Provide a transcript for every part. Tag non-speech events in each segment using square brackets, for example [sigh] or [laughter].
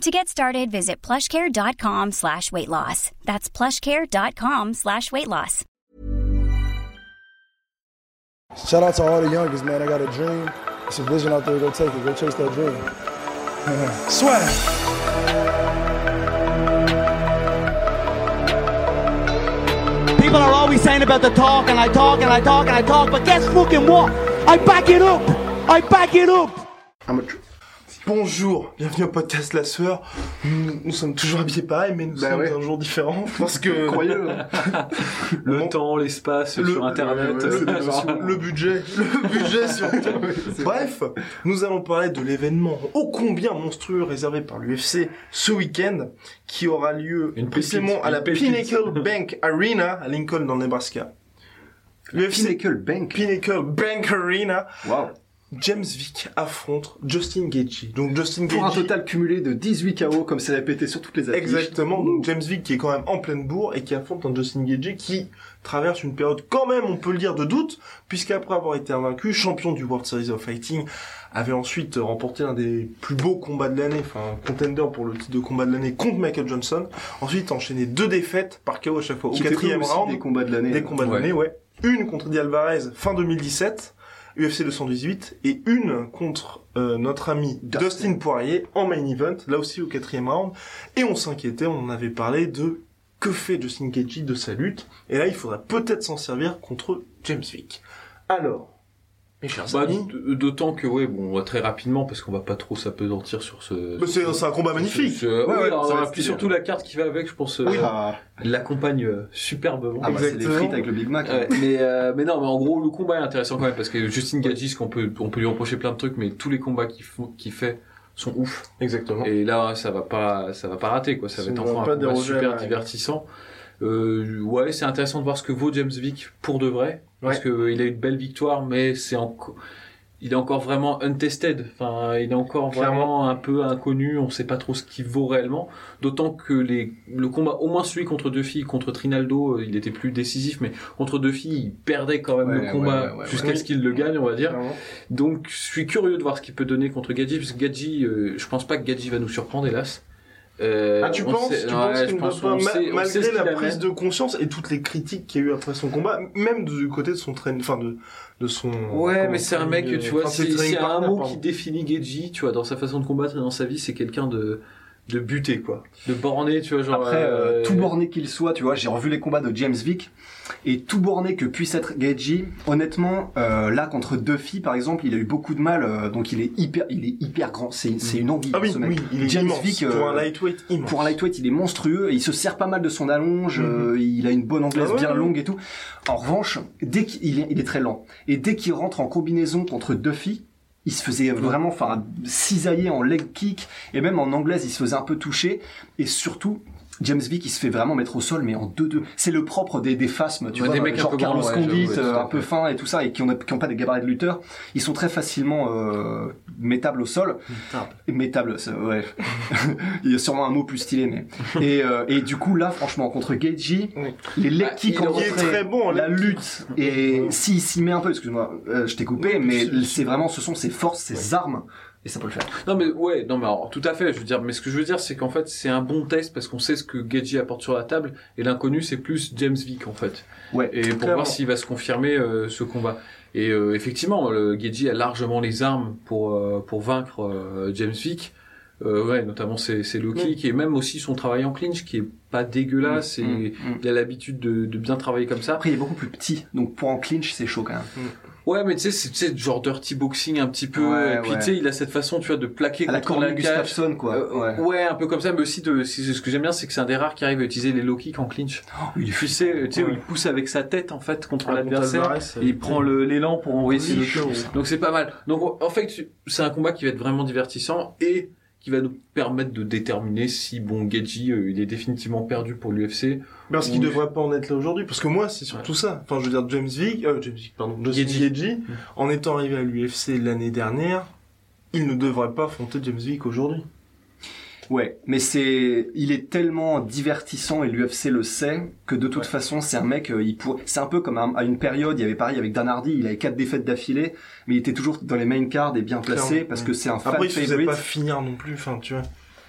To get started, visit plushcare.com slash weight loss. That's plushcare.com slash weight loss. Shout out to all the youngest, man. I got a dream. It's a vision out there. Go take it. Go chase that dream. [laughs] Swag. People are always saying about the talk and I talk and I talk and I talk, but guess fucking what? I back it up! I back it up! Bonjour, bienvenue au podcast La Sueur. Nous, nous sommes toujours habillés pareil, mais nous Bah sommes ouais. un jour différent [laughs] parce que Croyez-le. [laughs] Le Bon. temps, l'espace Le- sur internet. ouais, ouais, le, c'est le- [laughs] le budget, le budget surtout. Bref, nous allons parler de l'événement ô combien monstrueux réservé par l'UFC ce week-end, qui aura lieu Une précisément à la. Pinnacle Bank Arena à Lincoln dans le Nebraska. L'UFC Pinnacle Bank. Pinnacle Bank Arena, Wow. James Vick affronte Justin Gaethje. Donc Justin Pour un total cumulé de 18 KO, comme c'est répété sur toutes les affiches. Exactement, donc James Vick qui est quand même en pleine bourre et qui affronte un Justin Gaethje qui traverse une période quand même, on peut le dire, de doute, puisqu'après avoir été invaincu, champion du World Series of Fighting, avait ensuite remporté un des plus beaux combats de l'année, enfin un contender pour le titre de combat de l'année contre Michael Johnson. Ensuite enchaîné deux défaites par KO à chaque fois au quatrième round. des combats de l'année. Des combats de Ouais. l'année, ouais. Une contre Di Alvarez fin 2017, UFC 218, et une contre euh, notre ami Dustin. Dustin. Poirier en main event, là aussi au quatrième round. Et on s'inquiétait, on en avait parlé de que fait Justin Gaethje de sa lutte. Et là, il faudrait peut-être s'en servir contre James Vick. Alors, mes chers Bah, amis, d- D'autant que, ouais, bon, on va très rapidement, parce qu'on va pas trop s'apesantir sur ce... bah, c'est un combat magnifique. ce- Ouais, ouais, alors, puis surtout la carte qui va avec, je pense, euh, Ah, l'accompagne euh, superbement. ah bah, c'est des frites avec le Big Mac. Ouais, mais euh, mais non mais en gros le combat est intéressant quand même parce que Justin ce qu'on peut on peut lui reprocher plein de trucs mais tous les combats qu'il fait sont ouf. Exactement. et là ça va pas ça va pas rater quoi. Ça va être enfin un combat super divertissant euh, ouais c'est intéressant de voir ce que vaut James Vick pour de vrai. Parce Ouais. que il a eu de belles victoires mais c'est encore il est encore vraiment untested. Enfin il est encore Clairement. vraiment un peu inconnu. On sait pas trop ce qu'il vaut réellement. D'autant que les le combat au moins celui contre deux filles contre Trinaldo euh, il était plus décisif mais contre deux filles il perdait quand même Ouais, le combat ouais, ouais, ouais, jusqu'à ce qu'il le gagne on va dire. Clairement. donc je suis curieux de voir ce qu'il peut donner contre Gadji parce que Gadji euh, je pense pas que Gadji va nous surprendre hélas Euh, Ah, tu penses, sait- tu penses qu'il ne pense pas, sait- malgré la prise de conscience et toutes les critiques qu'il y a eu après son combat, même du côté de son train, enfin de, de son. Ouais, mais c'est un mec, tu euh, vois, s'il y a un mot pardon. qui définit Gedji, tu vois, dans sa façon de combattre et dans sa vie, c'est quelqu'un de, de buté, quoi. De borné, tu vois, genre. Après, euh, euh, tout borné qu'il soit, tu vois, j'ai revu les combats de James Vick, et tout borné que puisse être Gaethje, honnêtement, euh, là contre Duffy par exemple, il a eu beaucoup de mal, euh, donc il est hyper, il est hyper grand, c'est c'est une anguille Ah oui, ce mec. oui, il est James immense. Vick, pour euh, un lightweight immense. Pour un lightweight, il est monstrueux, et il se sert pas mal de son allonge, euh, il a une bonne anglaise Ah ouais, bien ouais. longue et tout. En revanche, dès qu'il est, il est très lent, et dès qu'il rentre en combinaison contre Duffy, il se faisait vraiment, enfin, cisailler en leg kick, et même en anglaise, il se faisait un peu toucher, et surtout, James Vick, il se fait vraiment mettre au sol, mais en 2-2. C'est le propre des, des phasmes, tu Ouais, vois, des mecs un genre peu Carlos grands, ouais, Condit, euh, un peu fin et tout ça, et qui ont, qui ont pas des gabarits de lutteurs. Ils sont très facilement euh, mettables au sol. Métable, ça, ouais. [laughs] Il y a sûrement un mot plus stylé, mais. Et, euh, et du coup, là, franchement, contre Gaethje, Oui. les leg Ah, kicks il en est très bon la lutte, et s'il s'y met un peu, excuse-moi, euh, je t'ai coupé, mais c'est- c'est vraiment, ce sont ses forces, ses armes, et ça peut le faire. Non mais ouais, non mais alors, tout à fait, je veux dire, mais ce que je veux dire, c'est qu'en fait, c'est un bon test parce qu'on sait ce que Gedji apporte sur la table et l'inconnu, c'est plus James Vick en fait. Ouais. Et pour Clairement. voir s'il va se confirmer euh, ce combat. Et euh, effectivement, le Gedji a largement les armes pour euh, pour vaincre euh, James Vick. Euh, ouais, notamment ses, ses low kicks et même aussi son travail en clinch qui est pas dégueulasse. Mm, et mm, mm. il a l'habitude de, de bien travailler comme ça. Après, il est beaucoup plus petit, donc pour en clinch, c'est chaud quand même. Ouais, mais tu sais, c'est tu sais, genre dirty boxing un petit peu. Ouais, et puis ouais. tu sais, il a cette façon, tu vois, de plaquer À la contre la cage. Gustafsson, quoi. Euh, ouais. ouais. un peu comme ça, mais aussi de. Ce que j'aime bien, c'est que c'est un des rares qui arrive à utiliser les low kicks en clinch. Oh, il Tu sais, tu sais il pousse avec sa tête en fait contre Ah, l'adversaire. Et il prend l'élan pour envoyer ses. Donc c'est pas mal. Donc en fait, c'est un combat qui va être vraiment divertissant et qui va nous permettre de déterminer si bon Geji euh, il est définitivement perdu pour l'UFC. Parce qu'il Oui. devrait pas en être là aujourd'hui. Parce que moi, c'est surtout ça. Enfin, je veux dire, James Vick, euh, James Vick, pardon. Gaethje, en étant arrivé à l'UFC l'année dernière, il ne devrait pas affronter James Vick aujourd'hui. Ouais, mais c'est, il est tellement divertissant et l'UFC le sait que de toute façon c'est un mec, euh, il pour... c'est un peu comme à, à une période, il y avait pareil avec Dan Hardy, il avait quatre défaites d'affilée, mais il était toujours dans les main cards et bien placé Clairement, parce que c'est un fan Après, il se favorite. pas finir non plus. Enfin, tu vois.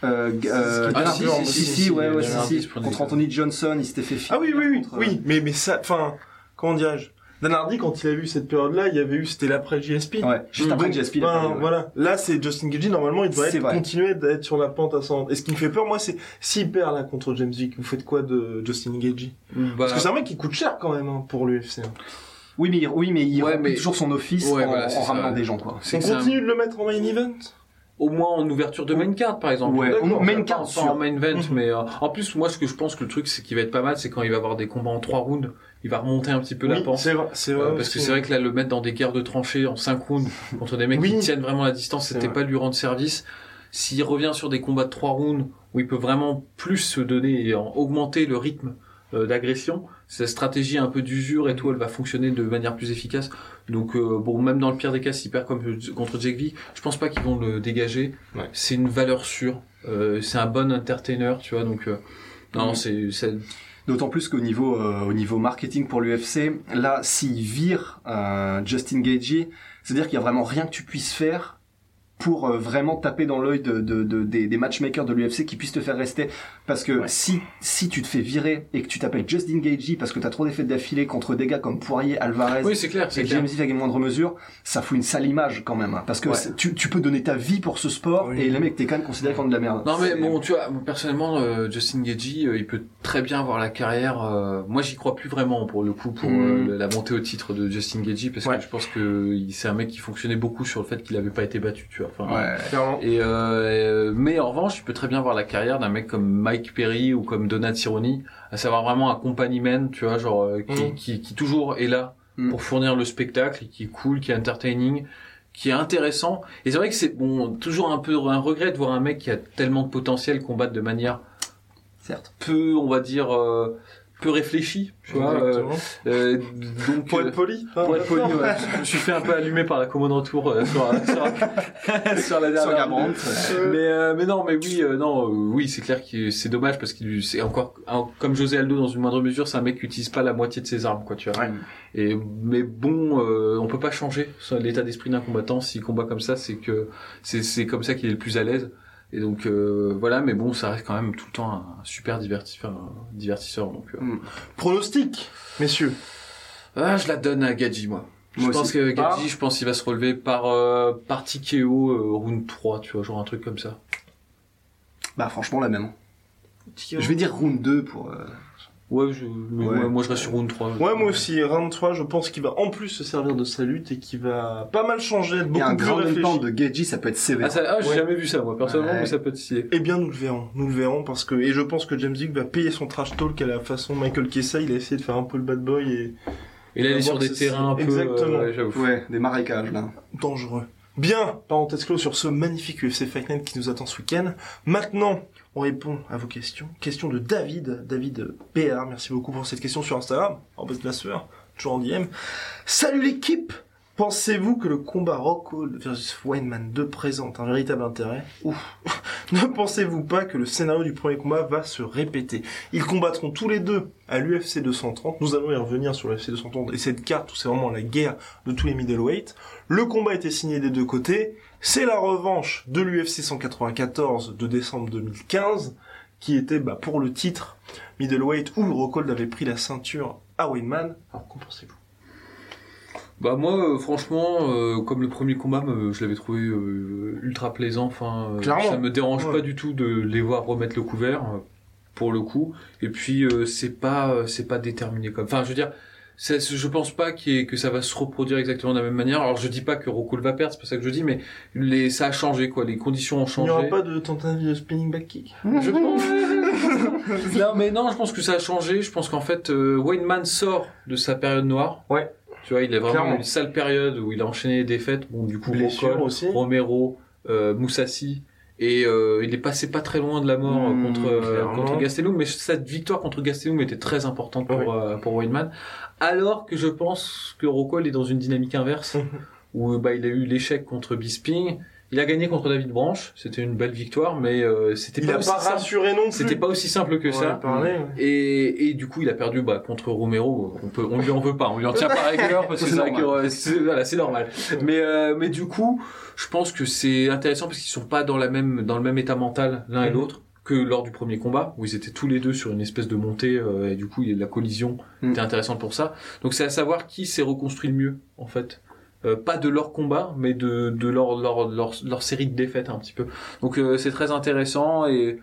Euh, euh, Ah, si, si, si, si, ouais, ouais, si, si. Contre. Anthony Johnson, il s'était fait finir. Ah oui, oui, oui, contre, euh, oui. Mais, mais ça, enfin, comment dirais-je? Dan Hardy, quand il a vu cette période-là, il y avait eu, c'était l'après JSP. Ouais, juste après Donc, GSP, ben, ouais. voilà. Là, c'est Justin Gaethje. Normalement, il devrait C'est être, continuer d'être sur la pente ascendante. Et ce qui me fait peur, moi, c'est s'il perd là contre James Vick, vous faites quoi de Justin Gaethje Bah, Parce que c'est un mec qui coûte cher quand même hein, pour l'UFC. hein. Oui, mais, il- oui, mais il Ouais, mais- toujours son office Ouais, en, voilà, ramenant des gens, quoi. c'est On un- continue de le mettre en main event? Au moins en ouverture de main card par exemple. Ouais, main card en main event, Mhm. mais euh, en plus moi ce que je pense que le truc c'est qui va être pas mal, c'est quand il va avoir des combats en trois rounds, il va remonter un petit peu la pente. c'est vrai, c'est Euh, vrai. parce que c'est vrai que là, le mettre dans des guerres de tranchées en 5 rounds [laughs] contre des mecs Oui. qui tiennent vraiment la distance, c'était pas lui rendre service. S'il revient sur des combats de 3 rounds où il peut vraiment plus se donner et en augmenter le rythme euh, d'agression, sa stratégie un peu d'usure et tout, elle va fonctionner de manière plus efficace. Donc euh, bon, même dans le pire des cas, s'il perd comme contre Jake V, je pense pas qu'ils vont le dégager. Ouais. C'est une valeur sûre. Euh, c'est un bon entertainer, tu vois. Donc euh, non, Mhm. c'est c'est D'autant plus qu'au niveau euh, au niveau marketing pour l'UFC, là, s'il vire euh, Justin Gaethje, c'est-à-dire qu'il y a vraiment rien que tu puisses faire pour euh, vraiment taper dans l'œil de, de, de- des, des matchmakers de l'UFC qui puissent te faire rester. Parce que Ouais. si si tu te fais virer et que tu t'appelles Justin Gaethje parce que t'as trop d'effets d'affilée contre des gars comme Poirier, Alvarez oui, c'est clair, et. James avec moindre mesure, ça fout une sale image quand même. hein, parce que Ouais. tu, tu peux donner ta vie pour ce sport Oui. et les mecs t'es quand même considéré comme de la merde. Non mais bon, tu vois, personnellement, euh, Justin Gaethje, euh, il peut très bien avoir la carrière. euh, moi, j'y crois plus vraiment pour le coup pour Mm. euh, la montée au titre de Justin Gaethje parce Ouais. que je pense que c'est un mec qui fonctionnait beaucoup sur le fait qu'il avait pas été battu, tu vois. Enfin, Ouais. Clairement. Et euh, mais en revanche, il peut très bien voir la carrière d'un mec comme Mike Perry ou comme Donat Cerrone, à savoir vraiment un company man, tu vois, genre euh, qui, Mm. qui, qui toujours est là Mm. pour fournir le spectacle, qui est cool, qui est entertaining, qui est intéressant. Et c'est vrai que c'est bon, toujours un peu un regret de voir un mec qui a tellement de potentiel combattre de manière Certes. peu, on va dire, euh, peu réfléchie, tu vois. euh, euh, donc Pour euh, être poli. hein. pour être poli, ouais, je me suis fait un peu allumer par la commande retour euh, sur, sur, [laughs] sur la dernière. Sur. Mais euh, mais non, mais oui, euh, non, euh, oui, c'est clair que c'est dommage parce qu'il c'est encore un- comme José Aldo dans une moindre mesure, c'est un mec qui utilise pas la moitié de ses armes, quoi, tu vois. Ouais. Et mais bon, euh, on peut pas changer l'état d'esprit d'un combattant. S'il combat comme ça, c'est que c'est c'est comme ça qu'il est le plus à l'aise. Et donc euh, voilà, mais bon, ça reste quand même tout le temps un super diverti- enfin, un divertisseur. Donc euh. Pronostic, messieurs. ah, je la donne à Gadji, moi. Je pense aussi. que Gadji, Ah. je pense qu'il va se relever par euh, par TKO euh, round 3, tu vois, genre un truc comme ça. Bah franchement la même. Je vais dire round 2 pour. Ouais, je, mais Ouais. ouais, moi je reste sur round 3. Ouais, moi aussi, round 3, je pense qu'il va en plus se servir de sa lutte et qu'il va pas mal changer, être Il y a un beaucoup plus grand réfléchi. de Gaethje, ça peut être sévère. Ah, ça, ah j'ai Ouais. jamais vu ça, moi, personnellement, Ouais. mais ça peut être stylé. Eh bien, nous le verrons. Nous le verrons parce que, et je pense que James Vick va payer son trash talk à la façon Michael Kessa. Il a essayé de faire un peu le bad boy et Et là, il On est sur des terrains un peu. Exactement. euh, ouais, j'avoue. Ouais, des marécages là. dangereux. Bien, parenthèse close sur ce magnifique UFC Fight Night qui nous attend ce week-end. Maintenant, on répond à vos questions. Question de David, David BR. Merci beaucoup pour cette question sur Instagram. En bas de la sueur, toujours en DM. Salut l'équipe! Pensez-vous que le combat Rockhold versus Weinman 2 présente un véritable intérêt? Ouf. Ne pensez-vous pas que le scénario du premier combat va se répéter? Ils combattront tous les deux à l'UFC 230. Nous allons y revenir sur l'UFC 230 et cette carte où c'est vraiment la guerre de tous les middleweight. Le combat été signé des deux côtés. C'est la revanche de l'UFC 194 de décembre 2015 qui était bah, pour le titre middleweight où Rockhold avait pris la ceinture à Weinman. Alors qu'en pensez-vous? Bah moi, euh, franchement, euh, comme le premier combat, me- je l'avais trouvé euh, ultra plaisant. Enfin, euh, Clairement. ça me dérange Ouais. pas du tout de les voir remettre le couvert euh, pour le coup. Et puis euh, c'est pas, euh, c'est pas déterminé comme. Enfin, je veux dire, c'est- je pense pas qu'il y ait- que ça va se reproduire exactement de la même manière. Alors je dis pas que Rocco va perdre, c'est pas ça que je dis, mais les, ça a changé quoi. Les conditions ont Il changé. n'y aura pas de tentative de spinning back kick Je pense. [laughs] non, mais non, je pense que ça a changé. Je pense qu'en fait, euh, Wayneman sort de sa période noire. Ouais. Tu vois, il a vraiment Clairement. une sale période où il a enchaîné les défaites. Bon, du coup, Blessure Rockhold, aussi. Romero, euh, Moussassi Et euh, il est passé pas très loin de la mort Mmh, contre euh, clairement. contre Gastelum, mais cette victoire contre Gastelum était très importante pour Oui. euh, pour Weidman. Alors que je pense que Rockhold est dans une dynamique inverse, [laughs] où bah il a eu l'échec contre Bisping, il a gagné contre David Branch, c'était une belle victoire, mais euh, c'était pas a aussi pas rassuré non plus. C'était pas aussi simple que ça. ouais. Et, et du coup, il a perdu bah, contre Romero. On peut, on lui en veut pas, on lui en tient par rigueur parce que [laughs] C'est que, normal. euh, [laughs] c'est- voilà, c'est normal. Mais, euh, mais du coup, je pense que c'est intéressant parce qu'ils sont pas dans la même, dans le même état mental l'un et Mhm. l'autre que lors du premier combat où ils étaient tous les deux sur une espèce de montée euh, et du coup la collision Mhm. était intéressante pour ça. Donc c'est à savoir qui s'est reconstruit le mieux en fait. Euh, pas de leur combat, mais de, de leur, leur, leur, leur série de défaites un petit peu. Donc euh, c'est très intéressant et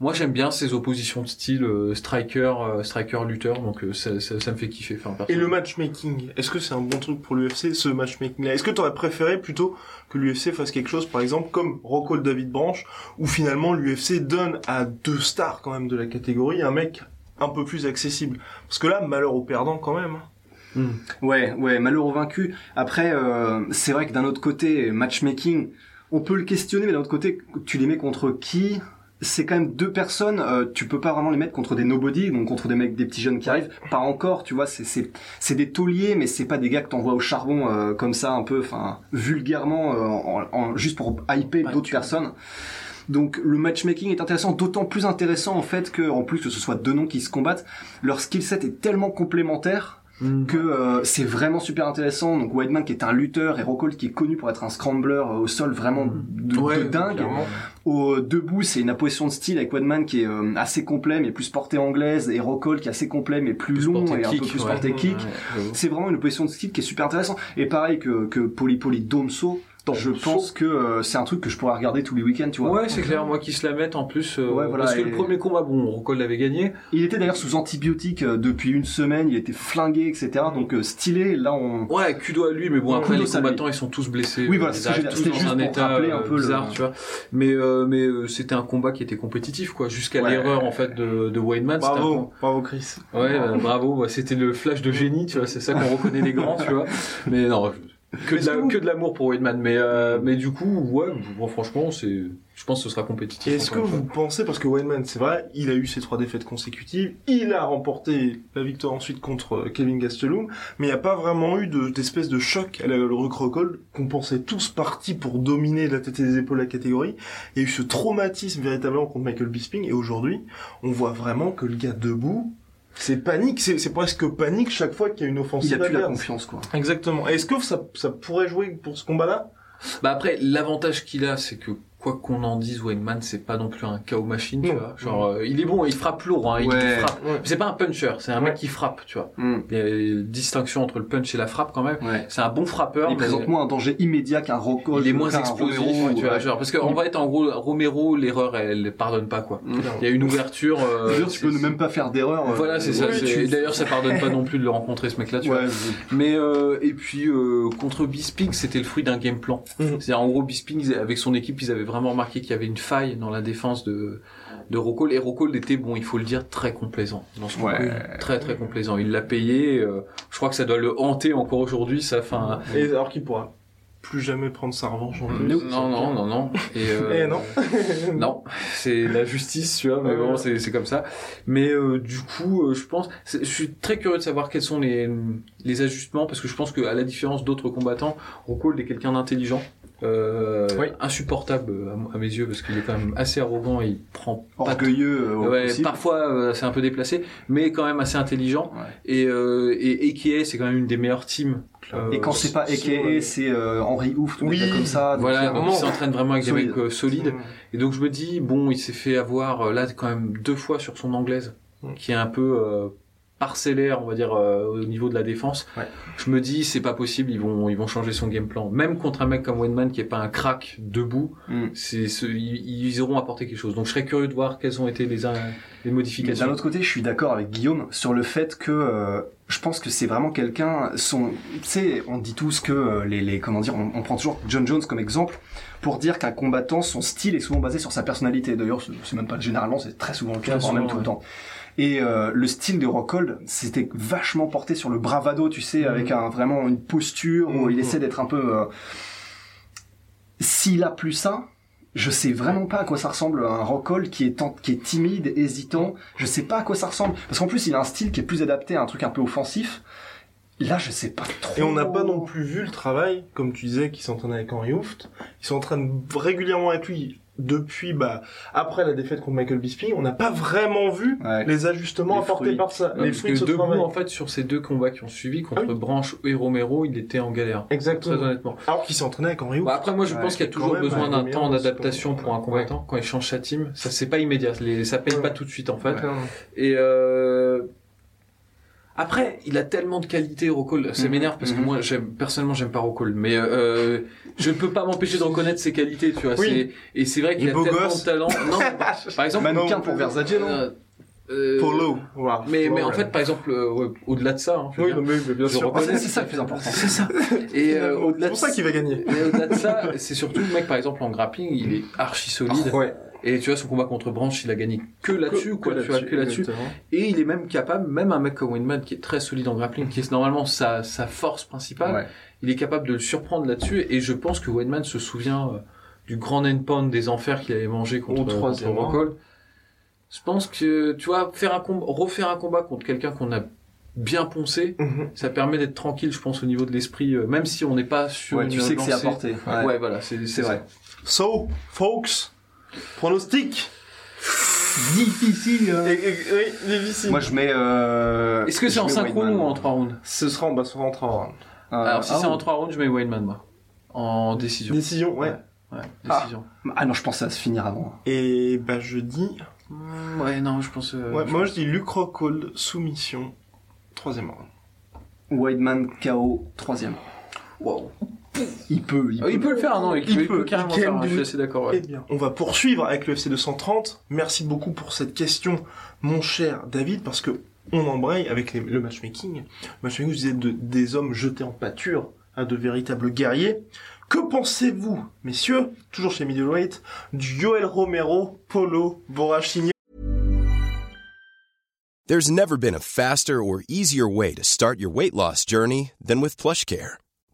moi j'aime bien ces oppositions de style euh, striker, euh, striker lutteur, donc euh, ça, ça, ça me fait kiffer. Enfin, Et le matchmaking, est-ce que c'est un bon truc pour l'UFC, ce matchmaking-là? Est-ce que tu aurais préféré plutôt que l'UFC fasse quelque chose, par exemple, comme Rockhold David Branch, où finalement l'UFC donne à deux stars quand même de la catégorie un mec un peu plus accessible? Parce que là, malheur au perdant quand même. Hein. Ouais, ouais, malheureux vaincu. Après, euh, c'est vrai que d'un autre côté, matchmaking, on peut le questionner, mais d'un autre côté, tu les mets contre qui? C'est quand même deux personnes, euh, tu peux pas vraiment les mettre contre des nobody, donc contre des mecs, des petits jeunes qui arrivent. Pas encore, tu vois, c'est des tauliers, mais c'est pas des gars que t'envoies au charbon euh, comme ça, un peu, enfin vulgairement, euh, en, en- juste pour hyper Ouais, d'autres personnes. Donc le matchmaking est intéressant, d'autant plus intéressant en fait que, en plus que ce soit deux noms qui se combattent, leur skill set est tellement complémentaire Que euh, c'est vraiment super intéressant. Donc Weidman qui est un lutteur et Rockhold qui est connu pour être un scrambler euh, au sol vraiment de, dingue. clairement. Au debout, c'est une opposition de style avec Weidman qui est euh, assez complet mais plus portée anglaise et Rockhold qui est assez complet mais plus, Plus long porté et un kick, peu plus ouais. porté kick. Ouais. C'est vraiment une opposition de style qui est super intéressant. Et pareil que, que Poli Poli Domso, je pense que euh, c'est un truc que je pourrais regarder tous les week-ends, tu vois. Ouais, c'est clair, moi qui se la mettent en plus. euh, Ouais, voilà, parce que et- le premier combat, bon, Rockhold l'avait gagné. Il était d'ailleurs sous antibiotiques euh, depuis une semaine, il était flingué, etc. Donc euh, stylé, là on... Ouais, kudo à lui, mais bon, Ouais, après kudos les lui. combattants ils sont tous blessés. Oui, voilà, ils c'est ce que arrivent tous dans un juste pour état rappeler un euh, peu le- bizarre, tu vois. Mais euh, mais euh, c'était un combat qui était compétitif, quoi, jusqu'à Ouais. l'erreur en fait de, de Weidman. Bravo, bravo Chris. Ouais, bravo. c'était le flash de génie, tu vois. C'est ça qu'on reconnaît les grands, tu vois. [laughs] Mais non, que de, la- que l'amour pour Weidman. Mais euh, mais du coup, ouais, bon, franchement, c'est, je pense que ce sera compétitif. Est-ce que vous pensez, parce que Wayneman, c'est vrai, il a eu ses trois défaites consécutives, il a remporté la victoire ensuite contre euh, Kevin Gastelum, mais il n'y a pas vraiment eu de- d'espèce de choc à la- le Rockhold, qu'on pensait tous partis pour dominer la tête et les épaules la catégorie. Il y a eu ce traumatisme véritablement contre Michael Bisping, et aujourd'hui, on voit vraiment que le gars debout, c'est panique, c'est c'est presque panique chaque fois qu'il y a une offensive Il a plus la confiance, quoi. Exactement. Et Est-ce que ça, ça pourrait jouer pour ce combat-là? Bah après, l'avantage qu'il a, c'est que quoi qu'on en dise, Wayneman, c'est pas non plus un KO machine, tu vois. Genre, euh, il est bon, il frappe lourd, hein, il Ouais. frappe. Ouais. C'est pas un puncher, c'est un Ouais. mec qui frappe, tu vois. Hmm. Il y a une distinction entre le punch et la frappe quand même. Ouais. C'est un bon frappeur. Il mais présente moins un danger immédiat qu'un Rockhold. il est moins explosif, Romero, tu vois. ouais. Genre, parce qu'en vrai, en gros, Romero, l'erreur, elle, elle pardonne pas, quoi. Hmm. Il y a une ouverture. euh, D'ailleurs, tu peux ne même pas faire d'erreur. euh, Voilà, c'est ça. tu- et D'ailleurs, ça pardonne pas non plus de le rencontrer, ce mec-là, tu vois. Mais euh, et puis euh, contre Bisping, c'était le fruit d'un game plan. Mhm. C'est-à-dire en gros Bisping avec son équipe, ils avaient vraiment remarqué qu'il y avait une faille dans la défense de de et Rockhold était bon, il faut le dire très complaisant dans ce Ouais. Très très complaisant. Il l'a payé. euh, je crois que ça doit le hanter encore aujourd'hui. Ça, fin. Et alors qu'il pourra plus jamais prendre sa revanche en plus. Non non non non. Et [laughs] euh, Eh non. [laughs] non, c'est la justice, tu vois, mais bon, c'est comme ça. Mais euh, du coup, euh, je pense, je suis très curieux de savoir quels sont les les ajustements parce que je pense que à la différence d'autres combattants, Rockhold est quelqu'un d'intelligent. Euh, Oui. insupportable euh, à, mes yeux parce qu'il est quand même assez arrogant et il prend pas Orgueilleux euh, Ouais, possible. parfois euh, c'est un peu déplacé, mais quand même assez intelligent. Ouais. Et euh, et AKA c'est quand même une des meilleures teams. euh, Et quand c'est pas AKA, c'est euh, Henri Ouf, Oui. oui. comme ça. donc voilà, donc vraiment- il s'entraîne vraiment avec solide. des mecs euh, solides. Et donc je me dis, bon, il s'est fait avoir euh, là quand même deux fois sur son anglaise, qui est un peu euh, parcellaire, on va dire, euh, au niveau de la défense. Ouais. Je me dis, c'est pas possible, ils vont, ils vont changer son game plan. Même contre un mec comme Wayneman qui est pas un crack debout, Mm. c'est, ce- ils, ils auront apporté quelque chose. Donc je serais curieux de voir quelles ont été les, in- les modifications. d'un autre côté, je suis d'accord avec Guillaume sur le fait que euh, je pense que c'est vraiment quelqu'un. Son, tu sais, on dit tous que euh, les, les, comment dire, on, on prend toujours John Jones comme exemple pour dire qu'un combattant, son style est souvent basé sur sa personnalité. D'ailleurs, c'est même pas généralement, c'est très souvent le cas, voire même tout le temps. Et euh, le style de Rockhold, c'était vachement porté sur le bravado, tu sais, avec un vraiment une posture où il Mhm. essaie d'être un peu. euh, S'il a plus ça, je sais vraiment pas à quoi ça ressemble un Rockhold qui est tant- qui est timide, hésitant. Je sais pas à quoi ça ressemble parce qu'en plus il a un style qui est plus adapté à un truc un peu offensif. Là, je sais pas trop. Et on n'a pas non plus vu le travail, comme tu disais, qui s'entraîne avec Henry Hooft. Ils s'entraînent régulièrement avec lui depuis, bah, après la défaite contre Michael Bisping. On n'a pas vraiment vu Ouais. les ajustements Les apportés fruits. par ça, Non, les fruits de ce debout, travail. en fait, sur ces deux combats qui ont suivi, contre Ah oui. Branch et Romero, il était en galère. Très Exactement. honnêtement. Alors qu'il s'est entraîné avec Henry. Bah, après, moi, je Ouais, pense qu'il y a toujours besoin d'un temps d'adaptation pour un combattant. Quand il change sa team, ça, c'est pas immédiat. Les, ça paye pas tout de suite, en fait. Et euh... après, il a tellement de qualités, Rockhold. Ça Mhm, m'énerve parce que mhm. moi, j'aime personnellement, j'aime pas Rockhold, mais euh, je ne peux pas m'empêcher de reconnaître ses qualités, tu vois. Oui. c'est- Et c'est vrai qu'il Il a beau tellement gosse. de talent. [laughs] Non, par exemple, Mannequin non, pour Versace, non euh, euh, Polo. Voilà. Mais, mais en fait, par exemple, euh, au-delà de ça, hein, je veux oui, dire, mais mais bien je sûr. reconnais- Ah, c'est ça le plus important. c'est ça. Et euh, C'est au-delà de pour ça qu'il va gagner. et au-delà de ça, c'est surtout le mec, par exemple, en grappling, il est archi solide. Ouais. Et tu vois, son combat contre Branch, il a gagné que là-dessus, quoi, que là-dessus. Et il est même capable, même un mec comme Windman, qui est très solide en grappling, qui est normalement sa, sa force principale, Ouais. il est capable de le surprendre là-dessus. Et je pense que Windman se souvient euh, du grand end des enfers qu'il avait mangé contre, troisième contre Rockhold. Je pense que, tu vois, faire un combat, refaire un combat contre quelqu'un qu'on a bien poncé, Mhm. ça permet d'être tranquille, je pense, au niveau de l'esprit, euh, même si on n'est pas sur Ouais, une tu sais que c'est apporté. Ouais, Ouais. voilà, c'est vrai. So, folks, pronostic. Difficile. Et- et- Oui, difficile. Moi, je mets. Euh... Est-ce que c'est en mets 5 rounds ou en 3 rounds Ce sera en bas, ce sera en 3 rounds. Euh, Alors si ah, c'est en oh. 3 rounds, je mets Wayneman moi. En décision. Décision, ouais. Ouais, Ah. décision. Ah non, je pensais à se finir avant. Et bah je dis, Mm, Ouais, non, je pense. euh, ouais, je- moi je dis Luke Rockhold, soumission, troisième round. Weidman KO, troisième. Wow. Il peut, il Ah, peut. il peut le faire, non Il, Il peut, il peut, peut carrément il faire. can Je suis do assez d'accord. Eh bien, on va poursuivre avec le FC 230. Merci beaucoup pour cette question, mon cher David, parce que on embraye avec les- le matchmaking. Le matchmaking, disais, de, des hommes jetés en pâture à de véritables guerriers. Que pensez-vous, messieurs, toujours chez Middleweight, du Yoel Romero, Polo, Borrachini There's never been a faster or easier way to start your weight loss journey than with PlushCare.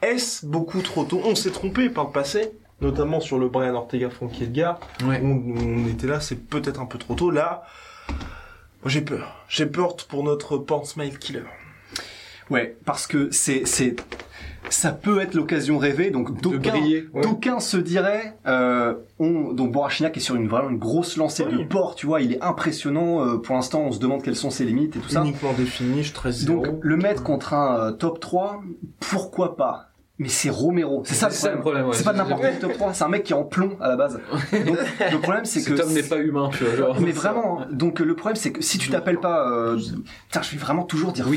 Est-ce beaucoup trop tôt On s'est trompé par le passé, notamment sur le Brian Ortega Frankie Edgar. Ouais. On, on était là, c'est peut-être un peu trop tôt. Là, j'ai peur. J'ai peur pour notre Porn Smile Killer. Ouais, parce que c'est, c'est, ça peut être l'occasion rêvée. Donc d'aucuns, ouais. se diraient, euh, on, donc Borachniak est sur une vraiment une grosse lancée Oui. de port. Tu vois, il est impressionnant. euh, pour l'instant, on se demande quelles sont ses limites et tout ça. Uniquement des finishes, 13-0. Donc le mettre contre un euh, top 3, pourquoi pas? Mais c'est Romero, c'est ça le C'est problème. problème, ouais. c'est pas C'est- n'importe quel 3, c'est un mec qui est en plomb à la base. Donc le problème c'est [laughs] que Cet homme n'est pas humain, tu vois. Genre. mais vraiment, hein. donc le problème c'est que si tu t'appelles pas, euh... putain, je vais vraiment toujours dire hein.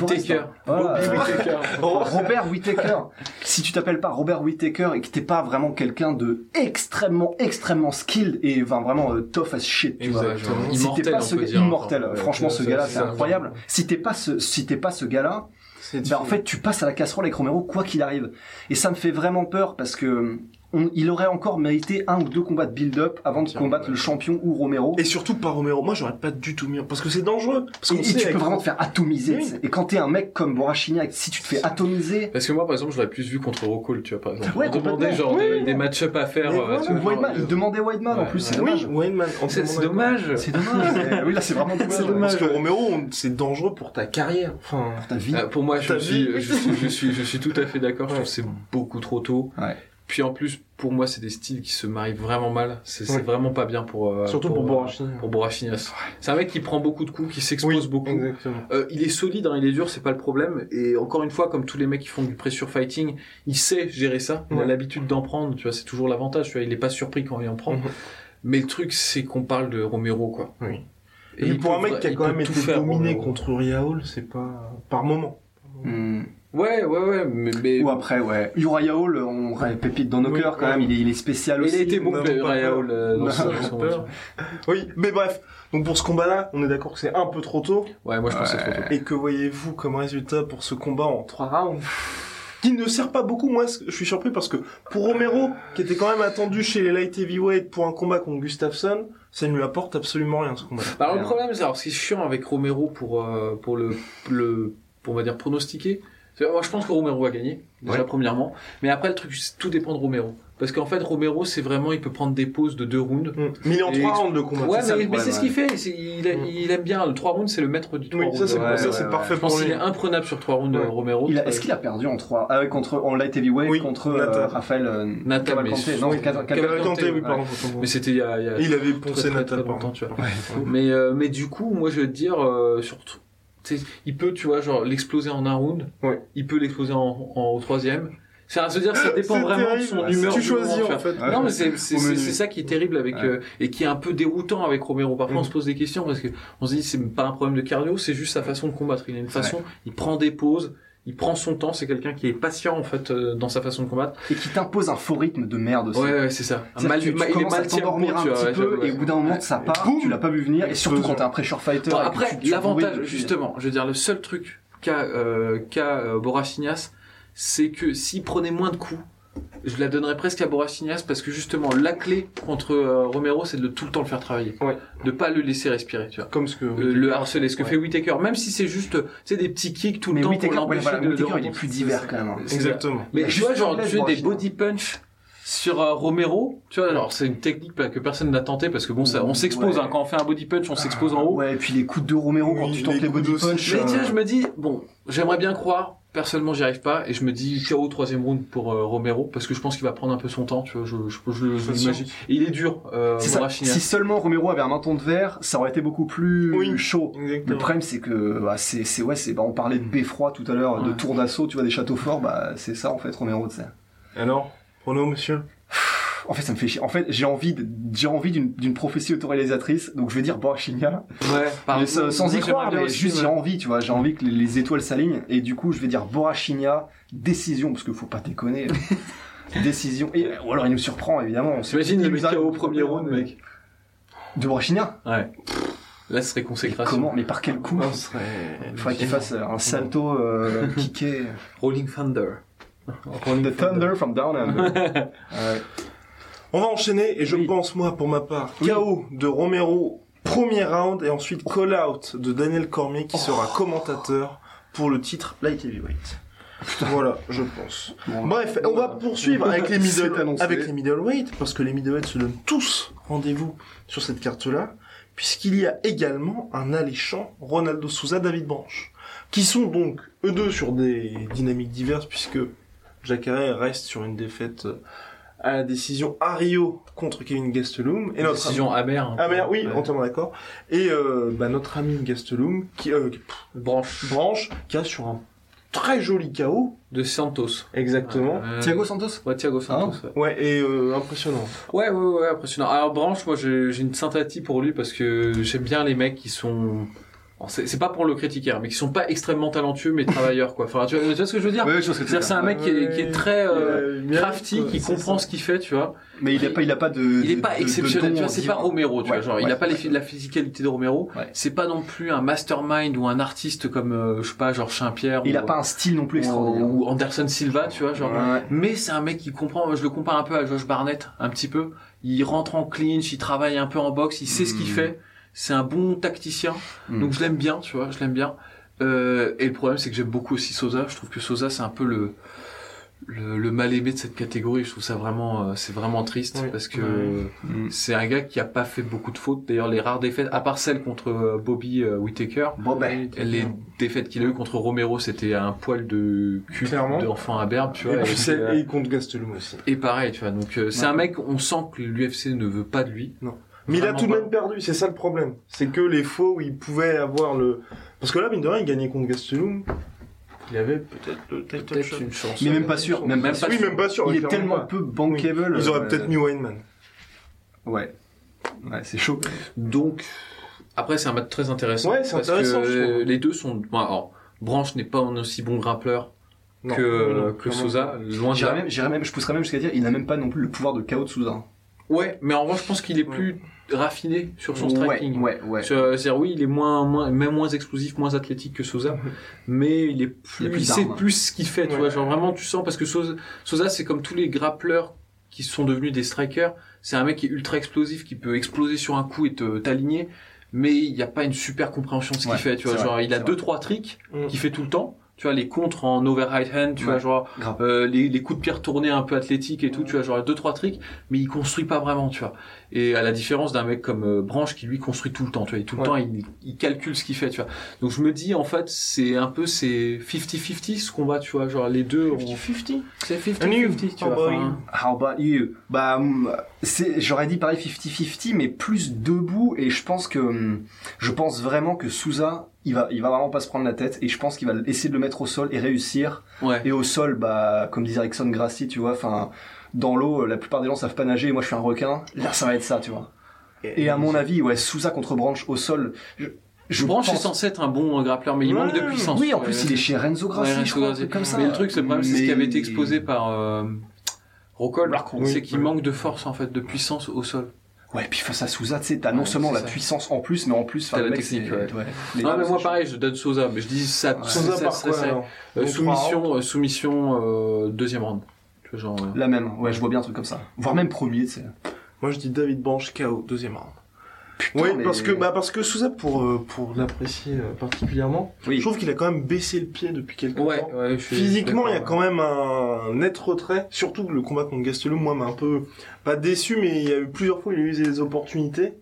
Voilà. Whittaker. [laughs] Robert Whittaker. si tu t'appelles pas Robert Whittaker et que t'es pas vraiment quelqu'un de extrêmement, extrêmement skilled et enfin, vraiment euh, tough as shit, tu vois. Exactement. Si t'es Immortel, pas ce gars- immortel. Ouais, franchement, ce gars-là, c'est c'est incroyable. Si t'es pas ce, si t'es pas ce gars-là, Ben, en fait, tu passes à la casserole avec Romero quoi qu'il arrive. Et ça me fait vraiment peur parce que on- il aurait encore mérité un ou deux combats de build-up avant de combattre le champion ou Romero. Et surtout pas Romero. Moi, j'aurais pas du tout mis. Parce que c'est dangereux. Parce Et, et sait tu avec- peux vraiment te faire atomiser. Oui. Et quand t'es un mec comme Borachiniak, si tu te fais atomiser, Parce que moi, par exemple, je l'aurais plus vu contre Rockhold, tu vois, par exemple. Ouais, on demandait genre Oui, des, oui. des match-up à faire. Euh, voilà. vois, genre, il demandait Weidman en plus, c'est ouais. dommage. C'est dommage. C'est [laughs] dommage. oui, là, c'est vraiment dommage. Parce que Romero, c'est dangereux pour ta carrière. Enfin. Pour ta vie. Euh, pour moi, je suis, vu je suis, je suis, je suis tout à fait d'accord. Je Ouais. trouve que c'est beaucoup trop tôt. Puis en plus, pour moi, c'est des styles qui se marient vraiment mal. C'est Ouais. vraiment pas bien pour euh, Surtout pour pour Borrachinias. C'est un mec qui prend beaucoup de coups, qui s'expose beaucoup. Exactement. Euh, il est solide, hein, il est dur, c'est pas le problème. Et encore une fois, comme tous les mecs qui font du pressure fighting, il sait gérer ça. Il a l'habitude d'en prendre. Tu vois, c'est toujours l'avantage. Tu vois, il est pas surpris quand il en prend. Mhm. Mais le truc, c'est qu'on parle de Romero, quoi. Oui. Et pour peut un mec qui a quand même tout été dominé Romero. contre Ria Hall, c'est pas par moment. Hmm. Ouais, ouais, ouais, mais, mais Ou après, ouais. Uriah Hall, on pépite dans nos Oui, cœurs quand ouais. même. Il est, il est spécial mais aussi. il a été bon, Uriah. Hall, euh, dans son match. Oui, mais bref. Donc pour ce combat-là, on est d'accord que c'est un peu trop tôt. Ouais, moi je pense que c'est trop tôt. Et que voyez-vous comme résultat pour ce combat en trois rounds? [laughs] Qui ne sert pas beaucoup. Moi, je suis surpris parce que pour Romero, qui était quand même attendu chez les light heavyweight pour un combat contre Gustafsson, ça ne lui apporte absolument rien ce combat. Bah, alors, le problème, c'est alors ce qui est chiant avec Romero pour euh, pour le le pour on va dire pronostiquer. Moi, je pense que Romero va gagner déjà Ouais. premièrement, mais après le truc, tout dépend de Romero. Parce qu'en fait, Romero, c'est vraiment, il peut prendre des pauses de deux rounds. Mais il est en Et- trois rounds de combat. Ouais, c'est ça mais, c'est ce qu'il fait. c'est- Il, a- Mm. il aime bien le 3 rounds, c'est le maître du 3 Oui, rounds. ça c'est Ouais, ça, ouais, c'est ouais. parfait Je pour pense qu'il est imprenable sur 3 rounds, Ouais. Romero. Est-ce qu'il a perdu en 3 ah, contre en light heavyweight Oui, contre euh, Raphaël euh, Nathan, Cavalcante? mais- non oui, Caval- Cavalcante, oui, pardon. Mais c'était il y a, il avait poncé Nathan. longtemps, tu vois. Mais, euh, mais du coup, moi, je veux te dire, euh, surtout, il peut, tu vois, genre, l'exploser en un round. Ouais. Il peut l'exploser en, en, au troisième. C'est à se dire, ça dépend vraiment de terrible. son humeur. tu choisis, moment, en fait. Non, mais c'est c'est c'est- ça qui est terrible avec Ouais. euh, et qui est un peu déroutant avec Romero. Parfois, Mm. on se pose des questions parce que on se dit c'est pas un problème de cardio, c'est juste sa façon de combattre. Il a une façon, il prend des pauses, il prend son temps. C'est quelqu'un qui est patient en fait euh, dans sa façon de combattre. et qui t'impose un faux rythme de merde aussi. Ouais, ouais, c'est ça. C'est-à-dire Mal- tu, tu mal- il est à mal t'endormir un petit ouais, peu et au bout d'un moment ça part, Boum tu l'as pas vu venir et surtout quand t'es un pressure fighter. Bon, après, l'avantage, justement, je veux dire, le seul truc qu'a euh, qu'a euh, c'est que s'il prenait moins de coups, je la donnerais presque à Borrachignas parce que justement, la clé contre euh, Romero, c'est de tout le temps le faire travailler. Ouais. De pas le laisser respirer, tu vois. Comme ce que. Euh, le harceler, ce que Ouais. fait Whitaker, même si c'est juste, sais, des petits kicks tout le Mais temps Whittaker, pour ouais, l'empêcher voilà, de, il est plus divers quand même. hein. C'est- Exactement. Mais tu vois, genre, tu fais des body punch sur euh, Romero, tu vois, alors c'est une technique que personne n'a tenté parce que bon, ça, on s'expose, Ouais. hein, quand on fait un body punch, on s'expose en haut. Ouais, et puis les coups de Romero quand tu tentes les body punch. Mais euh, tiens, je me dis, bon, j'aimerais bien croire. Personnellement, j'y arrive pas et je me dis KO troisième round pour euh, Romero parce que je pense qu'il va prendre un peu son temps. Tu vois, je, je, je, je C'est l'imagine. Et il est dur, euh, c'est ça. Si seulement Romero avait un menton de verre, ça aurait été beaucoup plus Oui. chaud. Le problème, c'est que bah, c'est, c'est ouais, c'est bah, on parlait de beffroi tout à l'heure, de tour d'assaut, tu vois, des châteaux forts, bah c'est ça en fait, Romero, tu sais. Alors, prono, monsieur? En fait, ça me fait chier. En fait, j'ai envie, j'ai envie d'une, d'une prophétie autoréalisatrice, donc je vais dire Borrachignas. Ouais, par- Mais sans, y croire, mais aussi, juste ouais. j'ai envie, tu vois, j'ai envie que les, les étoiles s'alignent, et du coup, je vais dire Borrachignas, décision, parce que faut pas déconner. [laughs] décision. Et, ou alors il nous surprend, évidemment. On T'imagines le il KO au premier round, mec. De Borrachignas Ouais. Là, ce serait consécration. Comment Mais par quel coup On serait... Il faudrait qu'il fasse un salto euh, [laughs] kické. Rolling Thunder. Rolling The Thunder from Down Under. [laughs] Ouais. On va enchaîner et je Oui. pense moi pour ma part KO de Romero premier round et ensuite call out de Daniel Cormier qui sera commentateur pour le titre light heavyweight. Voilà, je pense. Bon, Bref, on va poursuivre avec les [laughs] C'est middle, annoncé. avec les middleweight parce que les middleweight se donnent tous rendez-vous sur cette carte-là puisqu'il y a également un alléchant Ronaldo Souza, David Branche qui sont donc eux deux sur des dynamiques diverses puisque Jacare reste sur une défaite euh, à la décision à Rio contre Kevin Gastelum et notre Décision amère. ami... ah oui, Ouais. entièrement d'accord et euh, bah, notre ami Gastelum qui euh, qui- Branche Branche qui a sur un très joli KO de Santos. exactement Euh, Thiago Santos? Ouais, Thiago Santos. ouais. ouais et euh, impressionnant Ouais, ouais, ouais, impressionnant. Alors Branche, moi j'ai j'ai une sympathie pour lui parce que j'aime bien les mecs qui sont. C'est pas pour le critiquer, mais qui sont pas extrêmement talentueux mais travailleurs quoi. Enfin, tu vois, tu vois ce que je veux dire? Ouais, ce c'est un mec qui est, qui est très euh, crafty, qui comprend ça. ce qu'il fait, tu vois. Mais il a pas, il a pas de. Il est pas de- exceptionnel, tu vois. C'est pas. Romero, tu Ouais, vois. Genre, il a pas les, la physicalité de Romero. C'est pas non plus un mastermind ou un artiste comme, euh, je sais pas, genre Saint-Pierre. Il ou, a pas un style non plus extraordinaire. ou Anderson Silva, tu vois, genre. Mais c'est un mec qui comprend, je le compare un peu à Josh Barnett, un petit peu. Il rentre en clinch, il travaille un peu en boxe, il sait ce qu'il Mm. fait. C'est un bon tacticien. Mm. Donc je l'aime bien, tu vois, je l'aime bien. Euh, et le problème, c'est que j'aime beaucoup aussi Sosa. Je trouve que Sosa, c'est un peu le, le, le mal aimé de cette catégorie. Je trouve ça vraiment, euh, c'est vraiment triste Oui. parce que. Mm. c'est un gars qui a pas fait beaucoup de fautes. D'ailleurs, les rares défaites, à part celle contre euh, Bobby euh, Whittaker, Bon ben. les défaites qu'il a eu contre Romero, c'était un poil de cul d'enfant à berbe, tu et, vois. puis Et, euh, et contre Gastelum aussi et pareil, tu vois. Donc euh, c'est Ouais. un mec, on sent que l'UFC ne veut pas de lui. Mais il a tout de même perdu c'est ça le problème c'est que les fois où il pouvait avoir le parce que là mine de rien il gagnait contre Gastelum il avait peut-être shot une chance. Mais même pas sûr. Même Même sûr. pas oui sûr. même pas sûr Il est tellement pas. peu bankable. ils auraient euh, peut-être mis Weinman Ouais. Ouais, c'est chaud. Donc, après, c'est un match très intéressant. Ouais, c'est parce intéressant, que les deux sont. Bon, alors, Branche n'est pas un aussi bon grimpeur Non, que, non, que clairement Souza, loin de même, je pousserais même jusqu'à dire, il n'a même pas non plus le pouvoir de KO de Souza. Ouais, mais en revanche, je pense qu'il est plus raffiné sur son striking. Ouais, ouais, ouais. C'est-à-dire, oui, il est moins, moins, même moins explosif, moins athlétique que Souza, [laughs] mais il est plus, Il plus il sait d'armes. plus ce qu'il fait, tu vois. Genre vraiment, tu sens parce que Souza, Souza, c'est comme tous les grappleurs qui sont devenus des strikers. C'est un mec qui est ultra explosif, qui peut exploser sur un coup et te t'aligner, mais il n'y a pas une super compréhension de ce qu'il fait, tu vois. Genre, vrai, il a deux vrai. trois tricks Mm. qu'il fait tout le temps. Tu vois, les contres en over right hand, tu Ouais. vois, genre, euh, les, les coups de pied retournés un peu athlétiques et tout, tu vois, genre deux trois tricks, mais il construit pas vraiment, tu vois. Et à la différence d'un mec comme euh, Branche qui lui construit tout le temps, tu vois, et tout le Ouais. temps il, il calcule ce qu'il fait, tu vois. Donc je me dis en fait c'est un peu c'est 50-50 ce combat, tu vois, genre les deux. ont- 50-50 C'est And you, 50-50, tu how vois. enfin, How about you? Bah, hum, c'est, j'aurais dit pareil 50-50, mais plus debout, et je pense que, hum, je pense vraiment que Souza, il va, il va vraiment pas se prendre la tête, et je pense qu'il va essayer de le mettre au sol et réussir. Ouais. Et au sol, bah, comme disait Erickson Grassi, tu vois, enfin, dans l'eau, la plupart des gens savent pas nager, et moi je suis un requin. Là, ça va être ça, tu vois. Et à mon avis, ouais, Souza contre Branche au sol, je, je Branche pense- est censé être un bon grappleur, mais il Ouais, manque de puissance. Oui, en plus, ouais. il est chez Renzo Grassi, je crois, comme ça. Mais le truc, c'est le problème, c'est ce qui avait été Mais- exposé par euh, Rockhold, c'est oui, qu'il manque de force en fait, de puissance au sol. Ouais, puis face à Souza, tu sais, t'as non Ouais, seulement la ça. puissance en plus, mais en plus, T'as la mec, technique, ouais. Non, gars, mais moi pareil, je donne Souza, mais je dis ça. Souza ça par quoi alors Euh, soumission, euh, soumission, euh, deuxième round. Tu vois, genre, euh, La même, ouais, je vois bien un truc comme ça. Voire même premier, tu sais. Moi je dis David Branche KO, deuxième round. Putain, Oui, mais- parce que bah parce que Souza pour euh, pour l'apprécier euh, particulièrement, Oui. je trouve qu'il a quand même baissé le pied depuis quelques Ouais, temps. ouais, je suis Physiquement, il y a quand même un net retrait. Surtout que le combat contre Gastelum, moi, m'a un peu pas déçu, mais il y a eu plusieurs fois, il a eu des opportunités.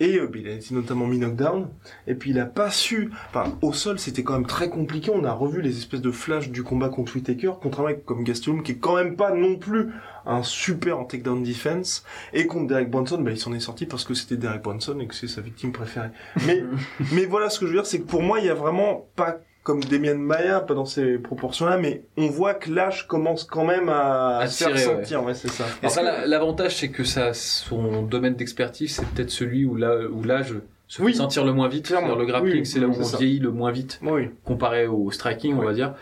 Et euh, il a été notamment mis knockdown. Et puis il a pas su. Enfin, au sol, c'était quand même très compliqué. On a revu les espèces de flashs du combat contre Whitaker, contre un mec comme Gastelum, qui est quand même pas non plus un super en takedown defense. Et contre Derek Brunson, bah, il s'en est sorti parce que c'était Derek Brunson et que c'est sa victime préférée. Mais, [laughs] mais voilà, ce que je veux dire, c'est que pour moi, il y a vraiment pas comme Demian Maya, pas dans ces proportions-là, mais on voit que l'âge commence quand même à, À se faire ouais. sentir, ouais, c'est ça. Après, l'avantage, c'est que ça, son domaine d'expertise, c'est peut-être celui où là, où l'âge se Oui. fait sentir le moins vite. Clairement. Le grappling, Oui, c'est là où on ça. vieillit le moins vite Oui. comparé au striking, on va dire.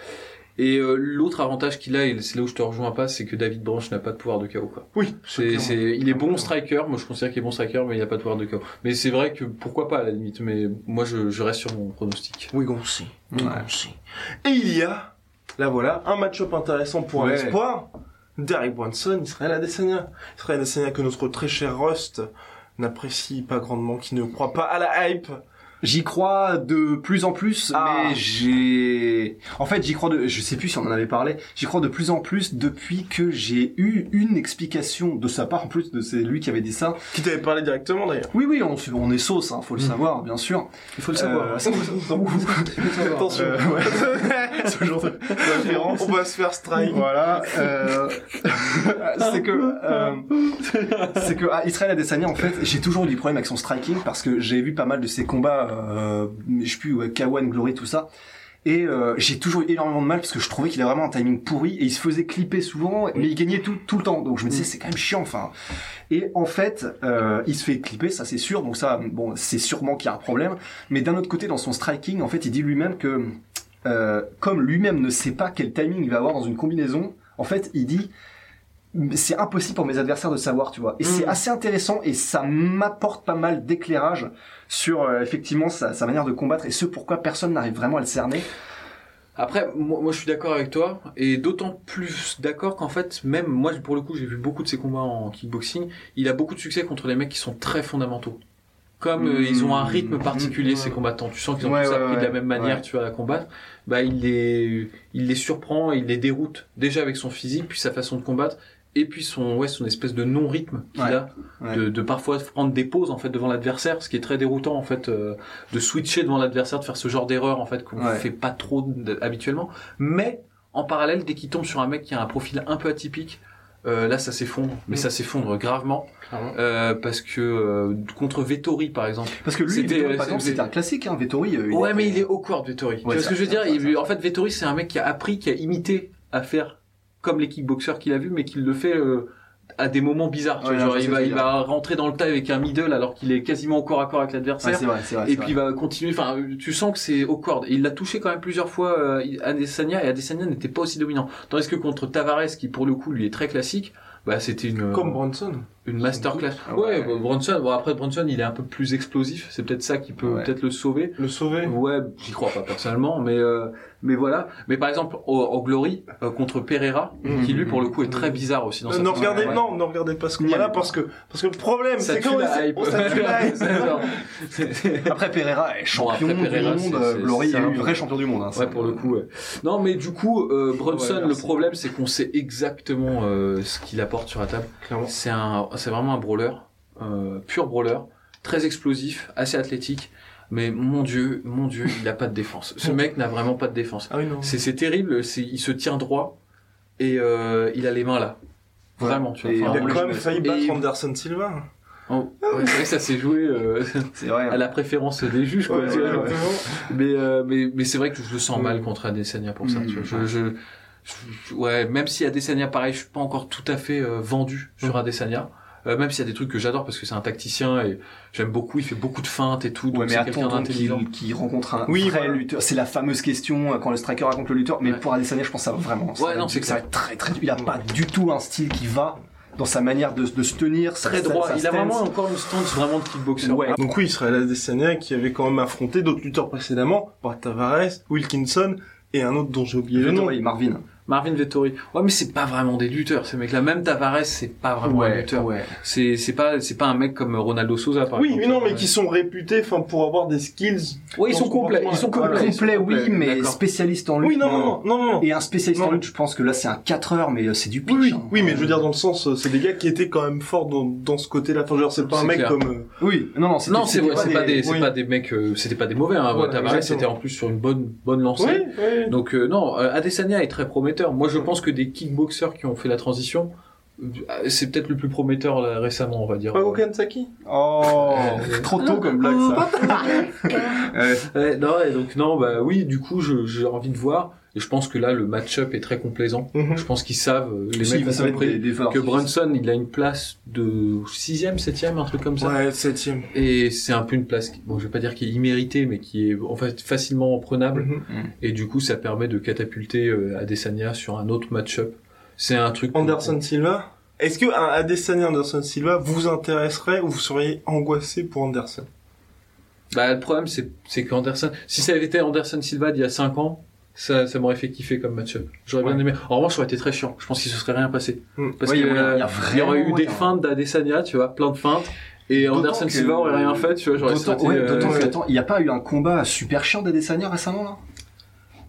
Et euh, l'autre avantage qu'il a, et c'est là où je te rejoins pas, c'est que David Branch n'a pas de pouvoir de KO. Quoi. Oui. C'est, c'est, il est bon striker, moi je considère qu'il est bon striker, mais il n'a pas de pouvoir de KO. Mais c'est vrai que pourquoi pas à la limite, mais moi je, je reste sur mon pronostic. Oui. Oui, Ouais. aussi. Et il y a, là voilà, un match-up intéressant pour un Ouais. espoir. Derek Brunson, Israël Adesanya. Israël Adesanya que notre très cher Rust n'apprécie pas grandement, qui ne croit pas à la hype. J'y crois de plus en plus, Ah. mais j'ai... En fait, j'y crois de... Je sais plus si on en avait parlé. J'y crois de plus en plus depuis que j'ai eu une explication de sa part. En plus, de c'est lui qui avait dit ça. Qui t'avait parlé directement d'ailleurs. Oui, oui, on, on est sauce, hein, faut le savoir, bien sûr. Il faut le Euh, [laughs] ça, Attention. Euh, ouais. [laughs] Ce genre de référence. On va se faire strike. Voilà. Euh... [laughs] c'est que euh, c'est que à Israël Adesanya en fait, j'ai toujours eu des problèmes avec son striking parce que j'ai vu pas mal de ses combats, euh, je sais plus ouais, K1 Glory tout ça. Et euh, j'ai toujours eu énormément de mal parce que je trouvais qu'il avait vraiment un timing pourri et il se faisait clipper souvent, mais il gagnait tout, tout le temps. Donc je me disais c'est quand même chiant. Enfin, et en fait, euh, il se fait clipper, ça c'est sûr. Donc ça, bon, c'est sûrement qu'il y a un problème. Mais d'un autre côté, dans son striking, en fait, il dit lui-même que euh, comme lui-même ne sait pas quel timing il va avoir dans une combinaison, en fait, il dit c'est impossible pour mes adversaires de savoir, tu vois. Et c'est assez intéressant et ça m'apporte pas mal d'éclairage sur euh, effectivement sa, sa manière de combattre et ce pourquoi personne n'arrive vraiment à le cerner. Après, moi, moi, je suis d'accord avec toi, et d'autant plus d'accord qu'en fait, même moi pour le coup, j'ai vu beaucoup de ses combats en kickboxing, il a beaucoup de succès contre les mecs qui sont très fondamentaux. Comme euh, Mmh. ils ont un rythme particulier, Mmh. ces combattants, tu sens qu'ils ont Ouais, tous ouais, appris de la même manière, Ouais. tu vois, à combattre. Bah, il les, il les surprend, il les déroute déjà avec son physique, puis sa façon de combattre, et puis son, ouais, son espèce de non-rythme qu'il Ouais. a, Ouais. de, de parfois prendre des pauses en fait devant l'adversaire, ce qui est très déroutant en fait, euh, de switcher devant l'adversaire, de faire ce genre d'erreur en fait qu'on Ouais. fait pas trop habituellement. Mais en parallèle, dès qu'il tombe sur un mec qui a un profil un peu atypique, euh, là ça s'effondre, mais Mm. ça s'effondre gravement euh, parce que euh, contre Vettori par exemple. Parce que lui, C'était- c'était un classique, hein, Vettori. Ouais, mais il est awkward Vettori. tu vois Ouais, ce que je veux dire? Il-. En fait, Vettori c'est un mec qui a appris, qui a imité à faire comme les kickboxers qu'il a vu, mais qui le fait euh, à des moments bizarres. tu Ouais, vois, non, genre, je il va, il rentrer dans le tas avec un middle alors qu'il est quasiment au corps à corps avec Ouais, l'adversaire. c'est vrai, c'est vrai. et puis il va continuer. Enfin, tu sens que c'est awkward. Et il l'a touché quand même plusieurs fois euh, Adesanya et Adesanya n'était pas aussi dominant. Tandis que contre Tavares, qui pour le coup lui est très classique, bah c'était une Comme Bronson. Une masterclass. Ah Ouais, ouais. bah, Bronson. Bon après Bronson, il est un peu plus explosif. C'est peut-être ça qui peut Ouais. peut-être le sauver. Le sauver. Ouais, j'y crois pas personnellement, mais euh, mais voilà. Mais par exemple, au, au Glory euh, contre Pereira, Mhm. qui lui pour le coup est très bizarre aussi dans Euh, sa ne façon- regardez, ouais. non, ne regardez pas ce combat-là allez pas. parce que, parce que le problème, c'est la hype. Genre, [laughs] [laughs] Après Pereira est champion après, Pereira, du monde, c'est- euh, Glory est un vrai champion du monde. Hein, Ouais, pour le coup. Non, mais du coup, euh, Bronson, le problème, c'est qu'on sait exactement ce qu'il apporte sur la table. Clairement. C'est un, c'est vraiment un brawler, euh, pur brawler, très explosif, assez athlétique. Mais mon dieu, mon dieu, il a pas de défense. Ce mec n'a vraiment pas de défense. Ah oui, non. C'est, c'est terrible. C'est, il se tient droit et euh, il a les mains là. Vraiment, tu vois. Et Il a quand même je- failli battre Anderson Silva. oh, ouais, c'est vrai que ça s'est joué euh, [laughs] C'est vrai. à la préférence des juges. Quoi, Ouais, tu vois, genre. exactement. Mais, euh, mais, mais c'est vrai que je le sens mal contre Adesanya pour ça. Mm. tu vois. Je, je, je- ouais, même si Adesanya, pareil, je suis pas encore tout à fait euh, vendu sur Mm. Adesanya. Euh, même s'il y a des trucs que j'adore parce que c'est un tacticien et j'aime beaucoup, il fait beaucoup de feintes et tout, donc Ouais, mais quelqu'un d'intelligent. qu'il qu'il rencontre un Oui, vrai voilà. lutteur. C'est la fameuse question euh, quand le striker raconte le lutteur. Mais Ouais. pour Adesanya, je pense que ça va vraiment. ça Ouais, non, c'est ça va être très très. Il a pas du tout un style qui va dans sa manière de, de se tenir. Très sa- droit, sa il a stance. vraiment encore une stance vraiment de kickboxer. Ouais. Donc oui, Israël Adesanya qui avait quand même affronté d'autres lutteurs précédemment, Brad Tavares, Wilkinson et un autre dont j'ai oublié le nom. Oui, Marvin. Marvin Vettori. Ouais, mais c'est pas vraiment des lutteurs, ces mecs-là. Même Tavares, c'est pas vraiment un lutteur. ouais. C'est, c'est pas, c'est pas un mec comme Ronaldo Souza, par Oui, exemple. mais non, mais Ouais. qui sont réputés, enfin, pour avoir des skills. Ouais, ils sont complets, ils sont complets. oui, mais D'accord. spécialiste en lutte. Oui, non, non, non, non, non. Et un spécialiste en lutte, je pense que là c'est un 4 heures, mais euh, c'est du pitch. Oui, oui, hein. oui, mais je veux dire dans le sens, euh, c'est des gars qui étaient quand même forts dans, dans ce côté-là. Enfin, dire, c'est pas un mec clair. comme. euh, Oui, non, non, c'était- Non, c'est c'était vrai, c'est pas des, c'est oui. pas des mecs, euh, c'était pas des mauvais. Hein. Tavares exactement. était en plus sur une bonne, bonne lancée. Oui, oui. Donc euh, non, euh, Adesanya est très prometteur. Moi, je pense que des kickboxers qui ont fait la transition, euh, c'est peut-être le plus prometteur là, récemment, on va dire. Pago Kansaki Oh, Euh, trop tôt comme blague ça. [laughs] Ouais. Ouais, non, et donc non, bah oui, du coup, j'ai envie de voir. Et je pense que là, le match-up est très complaisant. Mhm. Je pense qu'ils savent, euh, les Si, mecs ça ont va être compris des- que. Brunson, il a une place de sixième, septième, un truc comme ça. Ouais, septième. Et c'est un peu une place, qui, bon, je vais pas dire qui est imméritée, mais qui est en fait facilement prenable. Mhm. Et du coup, ça permet de catapulter euh, Adesanya sur un autre match-up. C'est un truc. Anderson Silva. Est-ce que un Adesanya Anderson Silva vous intéresserait ou vous seriez angoissé pour Anderson? Bah, le problème, c'est, c'est qu'Anderson, si ça avait été Anderson Silva d'il y a 5 ans, ça, ça m'aurait fait kiffer comme match-up. J'aurais bien aimé. En revanche, ça aurait été très chiant. Je pense qu'il se serait rien passé. Hmm. Parce Ouais, que, il y a moyen, il y a euh, y aurait eu des feintes d'Adesanya, tu vois, plein de feintes. Et Anderson Silva aurait rien fait, tu vois, j'aurais D'autant ouais, euh, que, attends, il n'y a pas eu un combat super chiant d'Adesanya récemment là?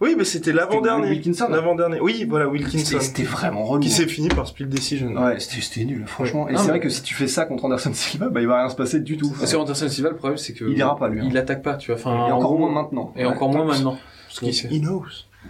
Oui, mais c'était l'avant-dernier. Wilkinson L'avant-dernier. Oui, voilà, Wilkinson. C'était c'était vraiment relou. Qui hein. s'est fini par split decision. Ouais, c'était c'était nul, franchement. Et c'est mais- vrai que si tu fais ça contre Anderson Silva, bah il va rien se passer du tout. Parce que Anderson Silva, le problème, c'est que. Il ira pas, lui, hein. Il attaque pas, tu vois. Enfin, Et en encore gros- moins maintenant. Et encore moins maintenant. Parce qu'il he knows.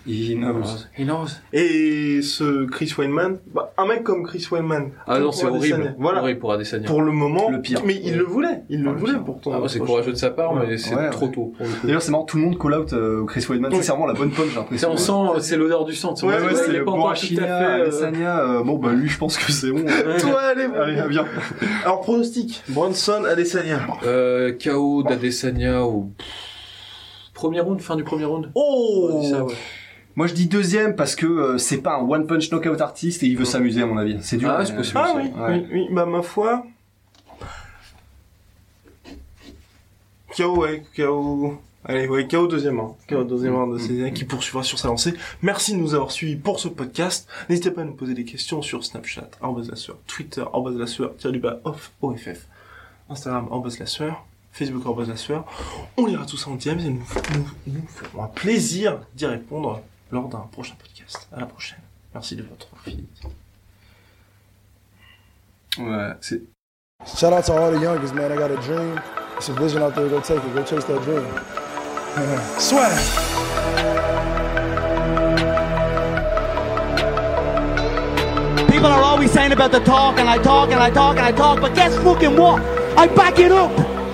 He knows. He knows. Et ce Chris Weinman, bah, un mec comme Chris Weinman. Ah non, c'est horrible. Adesanya. Voilà. Horrible pour Adesanya. Pour le moment. Le pire. Mais il le voulait. Il le Ah, le voulait pire. pourtant. Ah, bah, c'est courageux de sa part, Ouais. mais c'est Ouais, trop ouais. tôt. D'ailleurs, c'est marrant, tout le monde call out euh, Chris Weidman. Oui. C'est vraiment la bonne punch, j'ai C'est- l'impression. on sent, c'est l'odeur du sang. tu vois. Ouais, ouais, c'est pas encore tout Boachina, euh, Adesanya. euh, bon, bah lui, je pense que c'est bon. Toi, allez, Allez, viens. Alors, pronostic. Bronson, Adesanya. Euh, KO d'Adesanya au premier round, fin du premier round. Oh! Ça, ouais. Moi, je dis deuxième parce que euh, c'est pas un one punch knockout artiste et il veut s'amuser, à mon avis. C'est dur. Ah, c'est possible. Ah oui, Ouais. oui, oui, bah ma foi. KO, ouais, KO. Allez, ouais, KO deuxième round. KO deuxième round de Césaire qui poursuivra sur sa lancée. Merci de nous avoir suivis pour ce podcast. N'hésitez pas à nous poser des questions sur Snapchat, arrobase la sueur, Twitter, arrobase la sueur, du bas, off, OFF, Instagram, arrobase la sueur, Facebook, arrobase la sueur. On lira tout ça en DM et nous, nous, nous ferons un plaisir d'y répondre lors d'un prochain podcast. À la prochaine. Merci de votre fidélité. Ouais, c'est. Shout out to all the youngest, man. I got a dream. It's a vision out there. Go take it. Go chase that dream. [laughs] Swag. People are always saying about the talk, and I talk, and I talk, and I talk, but guess fucking what? I back it up!